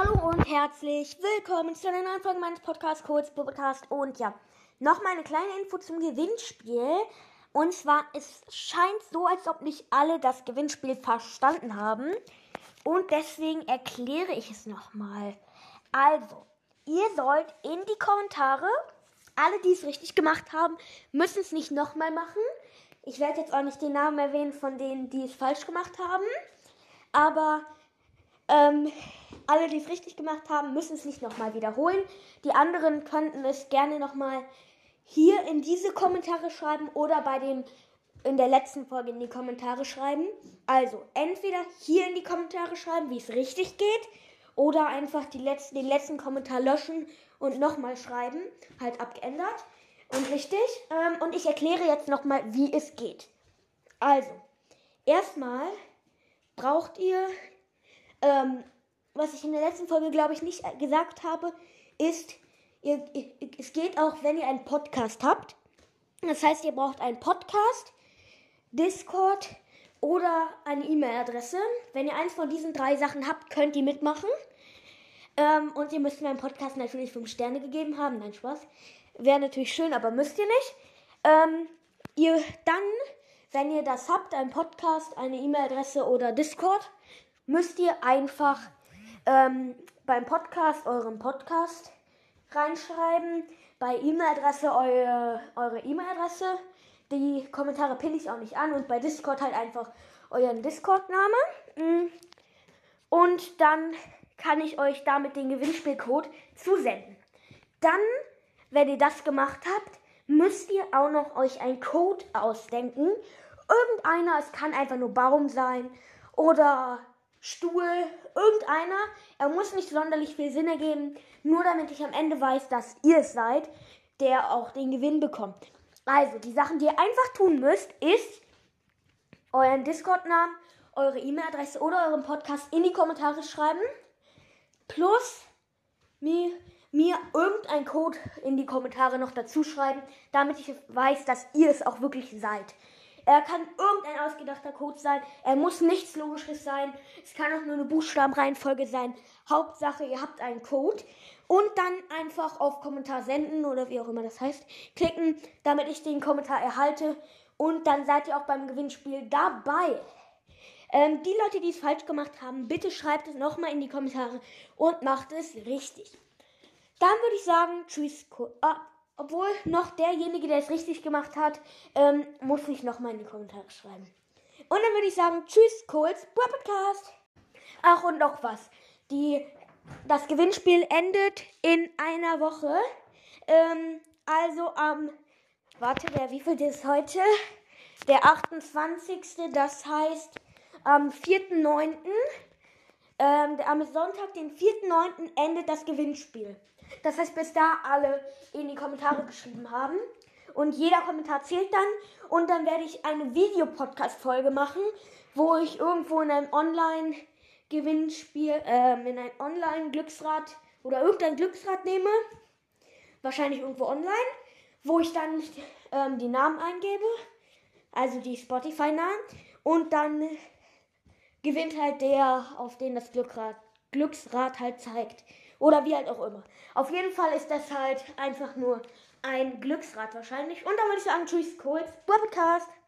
Hallo und herzlich willkommen zu einer neuen Folge meines Podcasts, Kurz Podcast. Und ja, nochmal eine kleine Info zum Gewinnspiel. Und zwar, es scheint so, als ob nicht alle das Gewinnspiel verstanden haben. Und deswegen erkläre ich es nochmal. Also, ihr sollt in die Kommentare, alle, die es richtig gemacht haben, müssen es nicht nochmal machen. Ich werde jetzt auch nicht den Namen erwähnen von denen, die es falsch gemacht haben. Aber ähm, alle, die es richtig gemacht haben, müssen es nicht nochmal wiederholen. Die anderen könnten es gerne nochmal hier in diese Kommentare schreiben oder bei dem in der letzten Folge in die Kommentare schreiben. Also entweder hier in die Kommentare schreiben, wie es richtig geht, oder einfach letzten, den letzten Kommentar löschen und nochmal schreiben, halt abgeändert und richtig. Ähm, und ich erkläre jetzt nochmal, wie es geht. Also, erstmal braucht ihr ähm, was ich in der letzten Folge, glaube ich, nicht gesagt habe, ist, ihr, ihr, es geht auch, wenn ihr einen Podcast habt. Das heißt, ihr braucht einen Podcast, Discord oder eine E-Mail-Adresse. Wenn ihr eins von diesen drei Sachen habt, könnt ihr mitmachen. Ähm, und ihr müsst meinem Podcast natürlich 5 Sterne gegeben haben. Nein, Spaß. Wäre natürlich schön, aber müsst ihr nicht. Ähm, ihr dann, wenn ihr das habt, ein Podcast, eine E-Mail-Adresse oder Discord, müsst ihr einfach ähm, beim Podcast euren Podcast reinschreiben, bei E-Mail-Adresse eure, E-Mail-Adresse. Die Kommentare pinne ich auch nicht an und bei Discord halt einfach euren Discord-Name. Mm. Und dann kann ich euch damit den Gewinnspielcode zusenden. Dann, wenn ihr das gemacht habt, müsst ihr auch noch euch einen Code ausdenken. Irgendeiner, es kann einfach nur Baum sein oder Stuhl, irgendeiner. Er muss nicht sonderlich viel Sinn ergeben, nur damit ich am Ende weiß, dass ihr es seid, der auch den Gewinn bekommt. Also, die Sachen, die ihr einfach tun müsst, ist euren Discord-Namen, eure E-Mail-Adresse oder euren Podcast in die Kommentare schreiben. Plus mir, mir irgendein Code in die Kommentare noch dazu schreiben, damit ich weiß, dass ihr es auch wirklich seid. Er kann irgendein ausgedachter Code sein. Er muss nichts Logisches sein. Es kann auch nur eine Buchstabenreihenfolge sein. Hauptsache, ihr habt einen Code. Und dann einfach auf Kommentar senden oder wie auch immer das heißt, klicken, damit ich den Kommentar erhalte. Und dann seid ihr auch beim Gewinnspiel dabei. Ähm, die Leute, die es falsch gemacht haben, bitte schreibt es nochmal in die Kommentare und macht es richtig. Dann würde ich sagen, tschüss. Ah, obwohl noch derjenige, der es richtig gemacht hat, ähm, muss sich nochmal in die Kommentare schreiben. Und dann würde ich sagen, tschüss, Kohls Podcast. Ach, und noch was. Die, das Gewinnspiel endet in einer Woche. Ähm, also am, warte, wer, wie viel ist heute? Der 28. Das heißt, am 4.9. Ähm, am Sonntag, den 4.9. endet das Gewinnspiel. Das heißt, bis da alle in die Kommentare geschrieben haben. Und jeder Kommentar zählt dann. Und dann werde ich eine Videopodcast-Folge machen, wo ich irgendwo in einem Online-Gewinnspiel, ähm, in ein Online-Glücksrad oder irgendein Glücksrad nehme. Wahrscheinlich irgendwo online. Wo ich dann ähm, die Namen eingebe. Also die Spotify-Namen. Und dann gewinnt halt der, auf den das Glücksrad, Glücksrad halt zeigt. Oder wie halt auch immer. Auf jeden Fall ist das halt einfach nur ein Glücksrad wahrscheinlich. Und dann würde ich sagen, tschüss, kurz, Podcast.